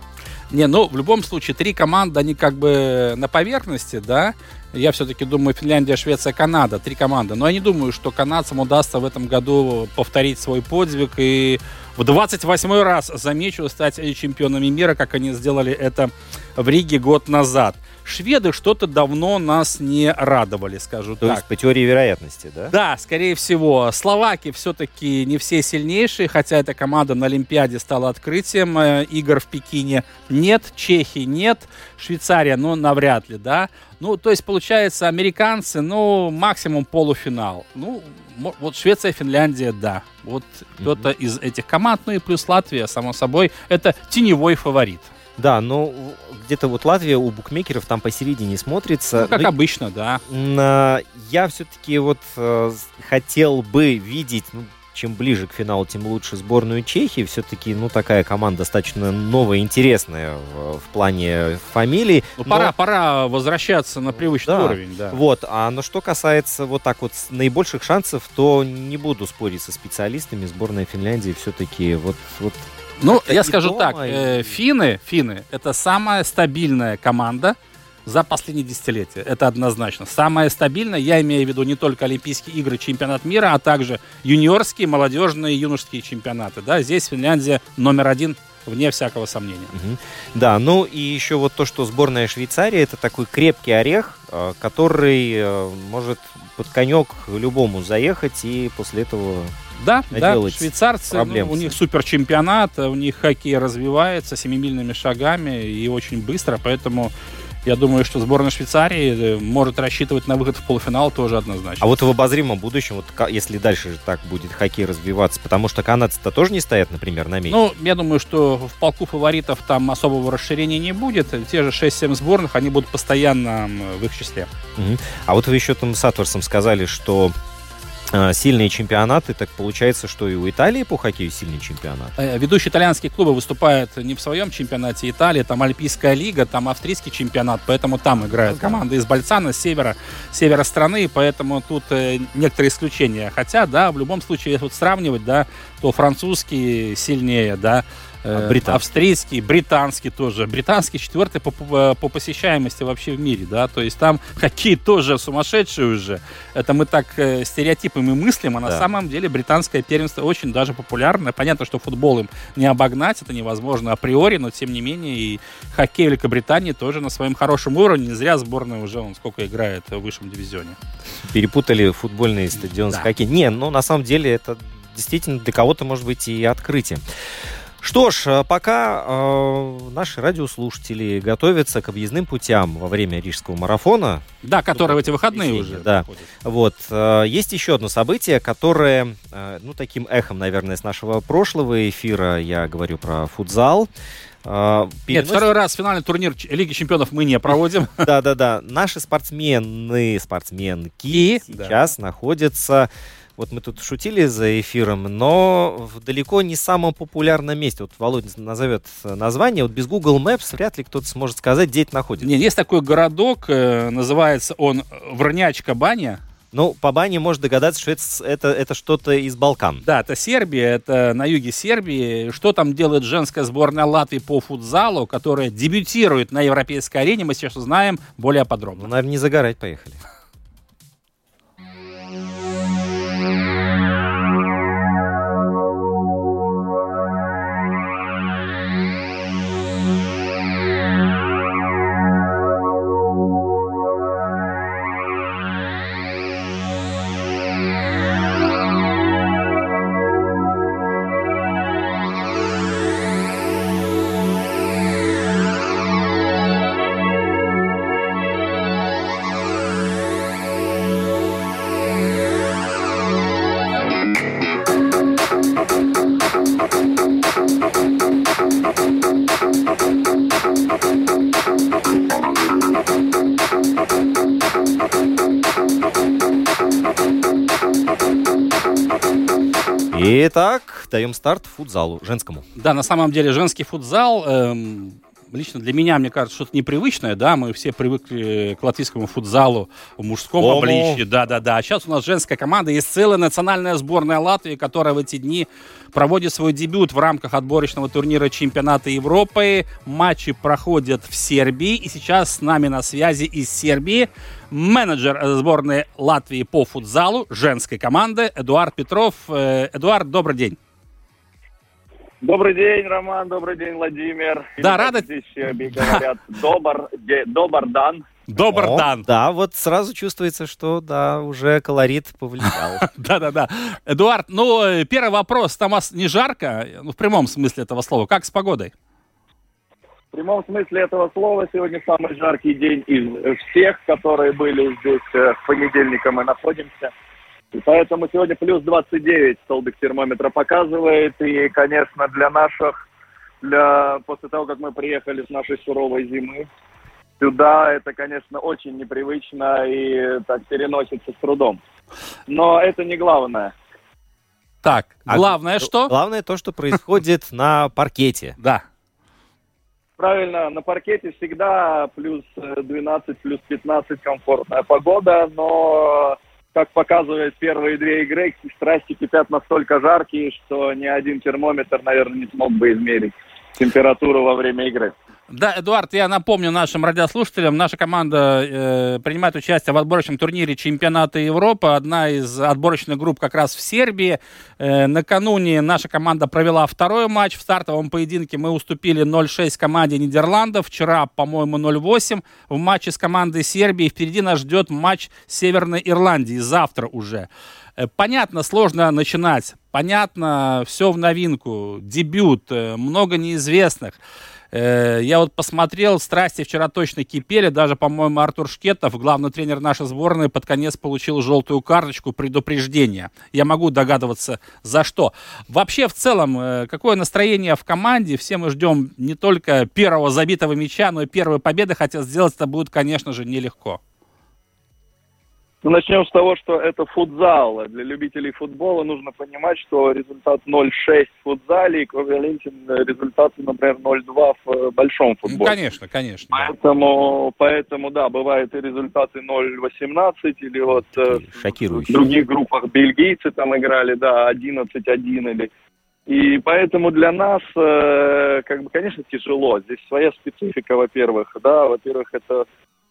Не, ну, в любом случае, три команды, они как бы на поверхности, да. Я все-таки думаю, Финляндия, Швеция, Канада, три команды. Но я не думаю, что канадцам удастся в этом году повторить свой подвиг и в 28 раз, замечу, стать чемпионами мира, как они сделали это в Риге год назад. Шведы что-то давно нас не радовали, скажу То так. есть по теории вероятности, да? Да, скорее всего. Словаки все-таки не все сильнейшие, хотя эта команда на Олимпиаде стала открытием э, игр в Пекине. Нет, Чехии нет, Швейцария, ну, навряд ли, да. Ну, то есть, получается, американцы, ну, максимум полуфинал. Ну, вот Швеция, Финляндия, да. Вот кто-то из этих команд, ну и плюс Латвия, само собой, это теневой фаворит. Да, но где-то вот Латвия у букмекеров там посередине смотрится. Ну, как Ну, обычно, да. а, Я все-таки вот э, хотел бы видеть, ну, чем ближе к финалу, тем лучше сборную Чехии. Все-таки, ну, такая команда достаточно новая, интересная в, в плане фамилий. Ну, Но- пора, пора возвращаться на привычный Да. уровень, да. Вот, а но что касается вот так вот наибольших шансов, то не буду спорить со специалистами. Сборная Финляндии все-таки вот, вот Ну, Это я и скажу дома, так, и- э, финны, финны, это самая стабильная команда за последние десятилетия. Это однозначно. Самое стабильное, я имею в виду не только Олимпийские игры, чемпионат мира, а также юниорские, молодежные, юношеские чемпионаты. Да, здесь Финляндия номер один вне всякого сомнения. Угу. Да, ну и еще вот то, что сборная Швейцарии это такой крепкий орех, э, который э, может под конек любому заехать и после этого да, да, швейцарцы, ну, у них супер чемпионат, у них хоккей развивается семимильными шагами и очень быстро, поэтому я думаю, что сборная Швейцарии э, может рассчитывать на выход в полуфинал тоже однозначно. А вот в обозримом будущем, вот если дальше так будет хоккей развиваться, потому что канадцы-то тоже не стоят, например, на месте. Ну, я думаю, что в полку фаворитов там особого расширения не будет. Те же 6-7 сборных, они будут постоянно в их числе. Угу. А вот вы еще там с Атверсом сказали, что сильные чемпионаты, так получается, что и у Италии по хоккею сильный чемпионат. Э, ведущие итальянские клубы выступают не в своем чемпионате Италии, там Альпийская лига, там австрийский чемпионат, поэтому там играют команды из Бальцана, севера, севера страны, поэтому тут э, некоторые исключения. Хотя, да, в любом случае, если вот сравнивать, да, то французский сильнее, да, Э, британский. австрийский, британский тоже. Британский четвертый по, по, по посещаемости вообще в мире, да, то есть там хоккей тоже сумасшедший уже. Это мы так э, стереотипами мыслим, а да. на самом деле британское первенство очень даже популярное. Понятно, что футбол им не обогнать, это невозможно априори, но тем не менее и хоккей Великобритании тоже на своем хорошем уровне. Не зря сборная уже он сколько играет в высшем дивизионе. Перепутали футбольный стадион да. с хоккеем. Не, ну на самом деле это действительно для кого-то может быть и открытие. Что ж, э, пока э, наши радиослушатели готовятся к объездным путям во время рижского марафона. Да, который в эти выходные уже. Да. Вот. Э, есть еще одно событие, которое, э, ну, таким эхом, наверное, с нашего прошлого эфира, я говорю про футзал. Э, переносит... Нет, второй раз финальный турнир Лиги Чемпионов мы не проводим. Да-да-да. Наши спортсмены, спортсменки сейчас находятся вот мы тут шутили за эфиром, но в далеко не самом популярном месте. Вот Володя назовет название. Вот без Google Maps вряд ли кто-то сможет сказать, где это находится. Нет, есть такой городок, э, называется он Врнячка баня. Ну, по бане можно догадаться, что это, это, это что-то из Балкан. Да, это Сербия, это на юге Сербии. Что там делает женская сборная Латвии по футзалу, которая дебютирует на европейской арене, мы сейчас узнаем более подробно. Ну, наверное, не загорать поехали. Даем старт футзалу женскому. Да, на самом деле женский футзал эм, лично для меня, мне кажется, что-то непривычное, да, мы все привыкли к латвийскому футзалу в мужском Ому. обличье, да-да-да. А сейчас у нас женская команда, есть целая национальная сборная Латвии, которая в эти дни проводит свой дебют в рамках отборочного турнира чемпионата Европы. Матчи проходят в Сербии, и сейчас с нами на связи из Сербии менеджер сборной Латвии по футзалу женской команды Эдуард Петров. Э, Эдуард, добрый день. Добрый день, Роман, добрый день, Владимир. Да, рада. Здесь говорят добр, добр дан. Добр дан. Да, вот сразу чувствуется, что да, уже колорит повлиял. Да-да-да. Эдуард, ну, э, первый вопрос. Там не жарко, ну, в прямом смысле этого слова. Как с погодой? В прямом смысле этого слова сегодня самый жаркий день из всех, которые были здесь э, в понедельника мы находимся. И поэтому сегодня плюс 29 столбик термометра показывает. И, конечно, для наших, для после того, как мы приехали с нашей суровой зимы, сюда это, конечно, очень непривычно и так переносится с трудом. Но это не главное. Так, а главное а, что? Главное то, что происходит на паркете. Да. Правильно, на паркете всегда плюс 12, плюс 15 комфортная погода, но как показывает первые две игры, страсти кипят настолько жаркие, что ни один термометр, наверное, не смог бы измерить температуру во время игры. Да, Эдуард, я напомню нашим радиослушателям, наша команда э, принимает участие в отборочном турнире чемпионата Европы. Одна из отборочных групп как раз в Сербии. Э, накануне наша команда провела второй матч. В стартовом поединке мы уступили 0-6 команде Нидерландов. Вчера, по-моему, 0-8 в матче с командой Сербии. Впереди нас ждет матч Северной Ирландии завтра уже. Э, понятно, сложно начинать. Понятно, все в новинку. Дебют, э, много неизвестных. Э, я вот посмотрел, страсти вчера точно кипели. Даже, по-моему, Артур Шкетов, главный тренер нашей сборной, под конец получил желтую карточку предупреждения. Я могу догадываться, за что. Вообще, в целом, э, какое настроение в команде? Все мы ждем не только первого забитого мяча, но и первой победы, хотя сделать это будет, конечно же, нелегко. Ну, начнем с того, что это футзал. Для любителей футбола нужно понимать, что результат 0-6 в футзале эквивалентен результату, например, 0-2 в э, большом ну, футболе. Ну, конечно, конечно. Поэтому, да. поэтому, да, бывают и результаты 0-18, или вот э, в других группах бельгийцы там играли, да, 11-1 или... И поэтому для нас, э, как бы, конечно, тяжело. Здесь своя специфика, во-первых, да, во-первых, это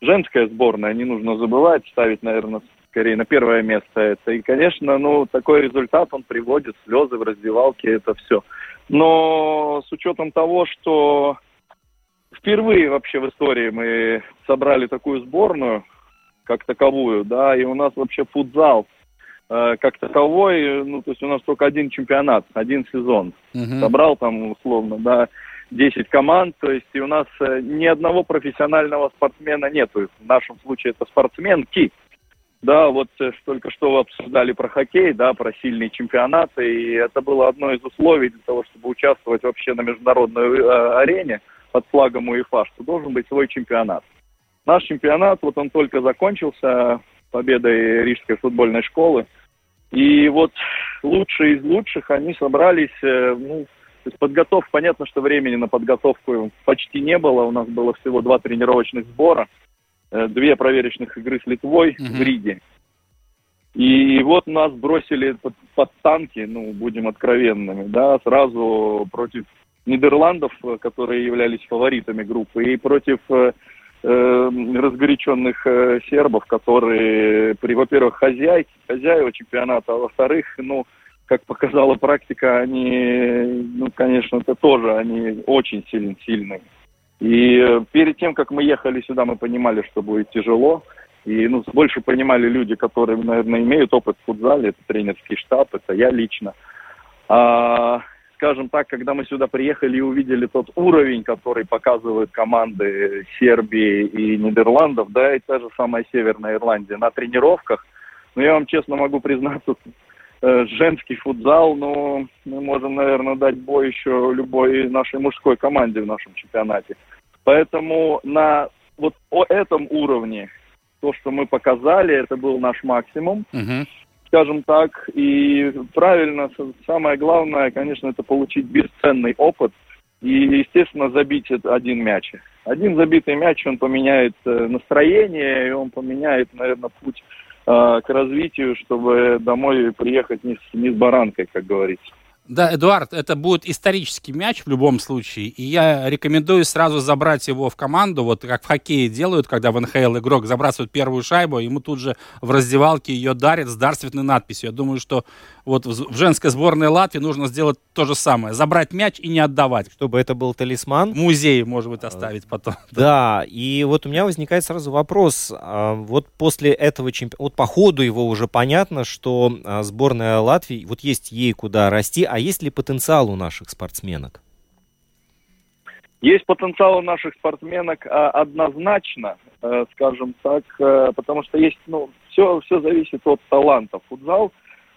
женская сборная, не нужно забывать, ставить, наверное, скорее на первое место это. И, конечно, ну, такой результат он приводит, слезы в раздевалке, это все. Но с учетом того, что впервые вообще в истории мы собрали такую сборную, как таковую, да, и у нас вообще футзал э, как таковой, ну, то есть у нас только один чемпионат, один сезон. Uh-huh. Собрал там, условно, да, 10 команд, то есть и у нас э, ни одного профессионального спортсмена нету. В нашем случае это спортсменки. Да, вот э, только что вы обсуждали про хоккей, да, про сильные чемпионаты, и это было одно из условий для того, чтобы участвовать вообще на международной э, арене под флагом УЕФА, что должен быть свой чемпионат. Наш чемпионат, вот он только закончился победой Рижской футбольной школы, и вот лучшие из лучших, они собрались, ну, то есть подготовка, понятно, что времени на подготовку почти не было. У нас было всего два тренировочных сбора, э, две проверочных игры с Литвой mm-hmm. в Риге. И вот нас бросили под, под танки, ну, будем откровенными, да, сразу против Нидерландов, которые являлись фаворитами группы, и против э, э разгоряченных э, сербов, которые, при, во-первых, хозяйки, хозяева чемпионата, а во-вторых, ну, как показала практика, они, ну, конечно, это тоже, они очень сильно сильные. И э, перед тем, как мы ехали сюда, мы понимали, что будет тяжело. И ну, больше понимали люди, которые, наверное, имеют опыт в футзале, это тренерский штаб, это я лично. А, скажем так, когда мы сюда приехали и увидели тот уровень, который показывают команды Сербии и Нидерландов, да, и та же самая Северная Ирландия на тренировках, ну, я вам честно могу признаться, женский футзал, но мы можем, наверное, дать бой еще любой нашей мужской команде в нашем чемпионате. Поэтому на вот о этом уровне то, что мы показали, это был наш максимум, uh-huh. скажем так. И правильно, самое главное, конечно, это получить бесценный опыт и, естественно, забить один мяч. Один забитый мяч, он поменяет э, настроение, и он поменяет, наверное, путь Э, к развитию, чтобы домой приехать не с, не с баранкой, как говорится. Да, Эдуард, это будет исторический мяч в любом случае, и я рекомендую сразу забрать его в команду, вот как в хоккее делают, когда в НХЛ игрок забрасывает первую шайбу, ему тут же в раздевалке ее дарят с дарственной надписью. Я думаю, что вот в женской сборной Латвии нужно сделать то же самое, забрать мяч и не отдавать. Чтобы это был талисман. В музее, может быть, оставить потом. Да, и вот у меня возникает сразу вопрос, а, вот после этого чемпионата, вот по ходу его уже понятно, что а, сборная Латвии, вот есть ей куда расти, а есть ли потенциал у наших спортсменок? Есть потенциал у наших спортсменок а, однозначно, э, скажем так, э, потому что есть, ну, все, все зависит от таланта. Футзал,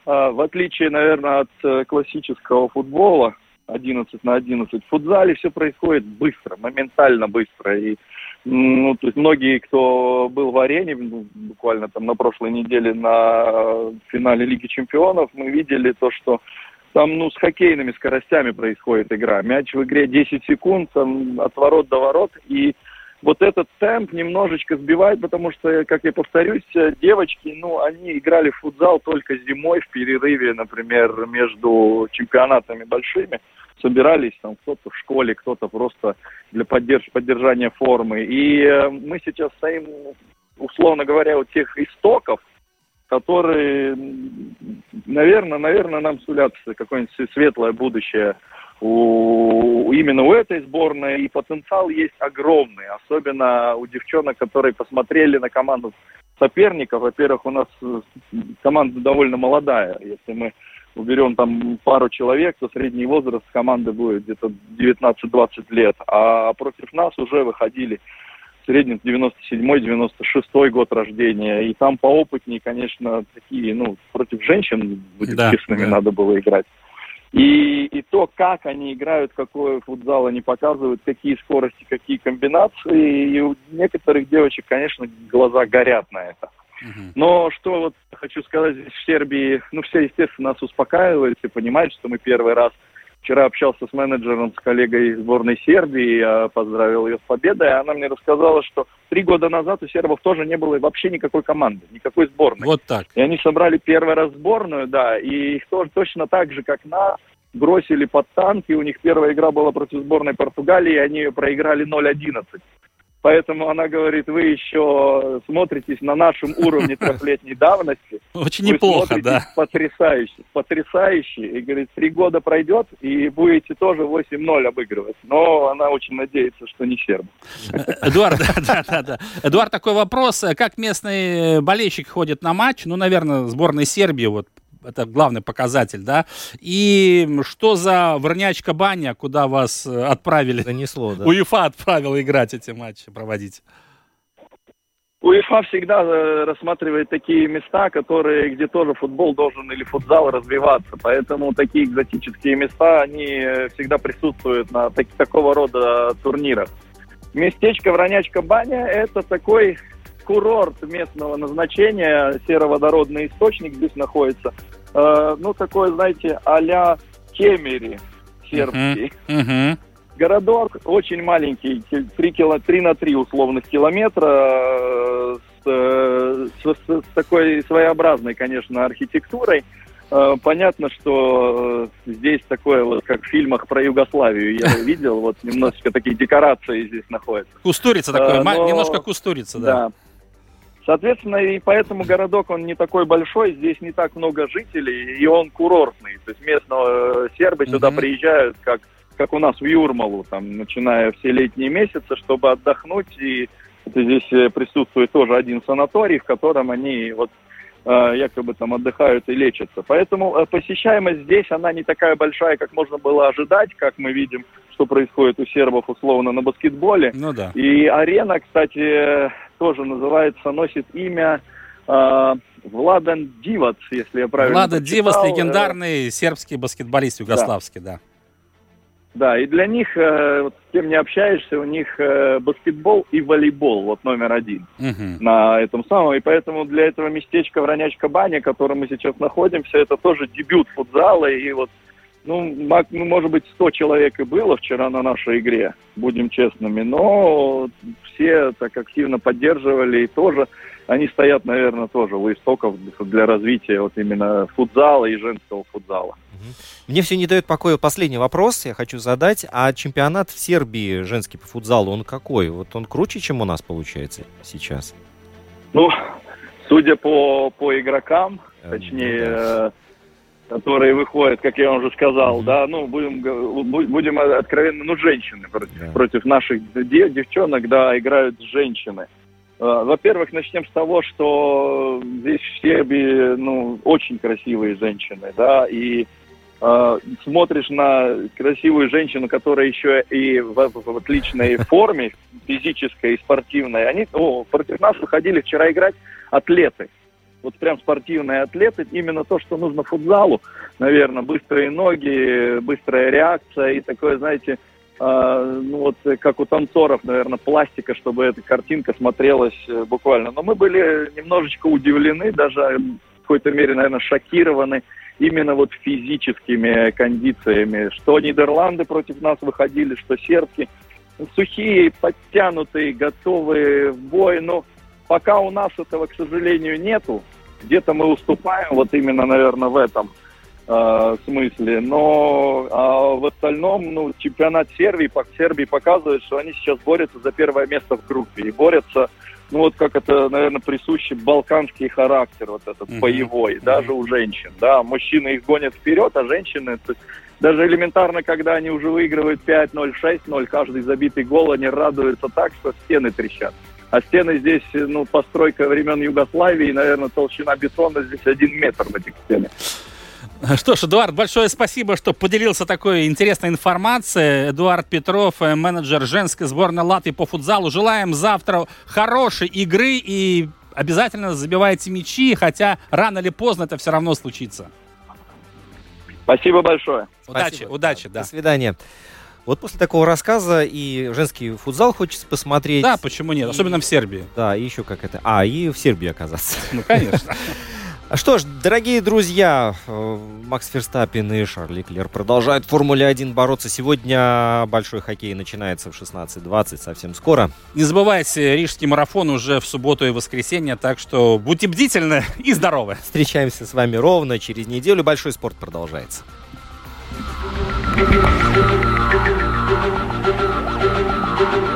э, в отличие, наверное, от классического футбола, 11 на 11, в футзале все происходит быстро, моментально быстро. И ну, то есть многие, кто был в арене, ну, буквально там на прошлой неделе на финале Лиги Чемпионов, мы видели то, что там, ну, с хоккейными скоростями происходит игра. Мяч в игре 10 секунд, там, от ворот до ворот, и вот этот темп немножечко сбивает, потому что, как я повторюсь, девочки, ну, они играли в футзал только зимой в перерыве, например, между чемпионатами большими. Собирались там кто-то в школе, кто-то просто для поддерж поддержания формы. И э, мы сейчас стоим, условно говоря, у тех истоков, которые, наверное, наверное, нам сулят какое-нибудь светлое будущее у, именно у этой сборной, и потенциал есть огромный, особенно у девчонок, которые посмотрели на команду соперников. Во-первых, у нас э, команда довольно молодая. Если мы уберем там пару человек, то средний возраст команды будет где-то 19-20 лет. А против нас уже выходили среднем 97-96 год рождения. И там поопытнее, конечно, такие, ну, против женщин, будет да, честными, да. надо было играть. И, и то, как они играют, какой футзал они показывают, какие скорости, какие комбинации. И у некоторых девочек, конечно, глаза горят на это. Но что вот хочу сказать здесь в Сербии, ну все, естественно, нас успокаивают и понимают, что мы первый раз Вчера общался с менеджером, с коллегой сборной Сербии, я поздравил ее с победой. Она мне рассказала, что три года назад у сербов тоже не было вообще никакой команды, никакой сборной. Вот так. И они собрали первый раз сборную, да, и их тоже точно так же, как нас, бросили под танки. У них первая игра была против сборной Португалии, и они ее проиграли 0-11. Поэтому она говорит, вы еще смотритесь на нашем уровне трехлетней давности. Очень неплохо, да. Потрясающе, потрясающе. И говорит, три года пройдет, и будете тоже 8-0 обыгрывать. Но она очень надеется, что не серб. Эдуард, да, да, да. Эдуард, такой вопрос. Как местный болельщик ходит на матч? Ну, наверное, сборной Сербии вот это главный показатель, да. И что за врнячка баня, куда вас э, отправили? Занесло, да. УЕФА отправил играть эти матчи, проводить. УЕФА всегда э, рассматривает такие места, которые, где тоже футбол должен или футзал развиваться. Поэтому такие экзотические места, они э, всегда присутствуют на так, такого рода турнирах. Местечко Вранячка Баня – это такой курорт местного назначения, сероводородный источник здесь находится – э, ну, такой, знаете, а-ля Кемери сербский. Uh-huh. Uh-huh. Городок очень маленький, 3, кило, 3 на 3 условных километра, э, с, с, с, с такой своеобразной, конечно, архитектурой. Э, понятно, что э, здесь такое вот, как в фильмах про Югославию я видел, вот немножечко такие декорации здесь находятся. Кустурица такое, Но, немножко кустурица, да. Да, Соответственно, и поэтому городок, он не такой большой, здесь не так много жителей, и он курортный. То есть местного э, сербы mm-hmm. сюда приезжают, как, как у нас в Юрмалу, там, начиная все летние месяцы, чтобы отдохнуть. И здесь э, присутствует тоже один санаторий, в котором они вот якобы там отдыхают и лечатся. Поэтому посещаемость здесь, она не такая большая, как можно было ожидать, как мы видим, что происходит у сербов условно на баскетболе. Ну да. И арена, кстати, тоже называется, носит имя э, Владан Дивац, если я правильно Владан Дивац, легендарный сербский баскетболист югославский, да. да. Да, и для них, э, вот, с кем не общаешься, у них э, баскетбол и волейбол, вот номер один угу. на этом самом. И поэтому для этого местечка Вранячка Баня, в котором мы сейчас находимся, это тоже дебют футзала. И вот, ну, ну, может быть, 100 человек и было вчера на нашей игре, будем честными. Но все так активно поддерживали, и тоже они стоят, наверное, тоже у истоков для развития вот именно футзала и женского футзала. Мне все не дает покоя последний вопрос, я хочу задать. А чемпионат в Сербии женский по футзалу, он какой? Вот он круче, чем у нас получается сейчас? Ну, судя по, по игрокам, э, точнее, ну, да которые выходят, как я вам уже сказал, mm-hmm. да, ну, будем, будем откровенно, ну, женщины против, yeah. против наших дев, девчонок, да, играют женщины. А, во-первых, начнем с того, что здесь в Сербии, ну, очень красивые женщины, да, и э, смотришь на красивую женщину, которая еще и в, в, в отличной форме, физической и спортивной, они, о, против нас выходили вчера играть атлеты вот прям спортивные атлеты, именно то, что нужно футзалу, наверное, быстрые ноги, быстрая реакция и такое, знаете, э, ну вот как у танцоров, наверное, пластика, чтобы эта картинка смотрелась э, буквально. Но мы были немножечко удивлены, даже в какой-то мере, наверное, шокированы именно вот физическими кондициями. Что Нидерланды против нас выходили, что сербки. сухие, подтянутые, готовые в бой. Но пока у нас этого, к сожалению, нету. Где-то мы уступаем, вот именно, наверное, в этом э, смысле. Но а в остальном, ну, чемпионат Сербии, Сербии показывает, что они сейчас борются за первое место в группе. И борются ну вот как это, наверное, присущий балканский характер, вот этот mm-hmm. боевой, mm-hmm. даже у женщин, да, мужчины их гонят вперед, а женщины, то есть, даже элементарно, когда они уже выигрывают 5-0, 6-0, каждый забитый гол, они радуются так, что стены трещат. А стены здесь, ну, постройка времен Югославии, наверное, толщина бетона здесь один метр в этих стенах. Что ж, Эдуард, большое спасибо, что поделился такой интересной информацией. Эдуард Петров, э, менеджер женской сборной Латвии по футзалу. Желаем завтра хорошей игры и обязательно забивайте мячи, хотя рано или поздно это все равно случится. Спасибо большое. Удачи, Спасибо. удачи, да. До свидания. Вот после такого рассказа и женский футзал хочется посмотреть. Да, почему нет? Особенно в Сербии. Да, и еще как это. А, и в Сербии оказаться. Ну, конечно. Что ж, дорогие друзья, э, Макс Ферстаппин и Шарли Клер продолжают в Формуле 1 бороться. Сегодня большой хоккей начинается в 16.20, совсем скоро. Не забывайте, рижский марафон уже в субботу и воскресенье, так что будьте бдительны и здоровы. Встречаемся с вами ровно через неделю. Большой спорт продолжается. Thank you.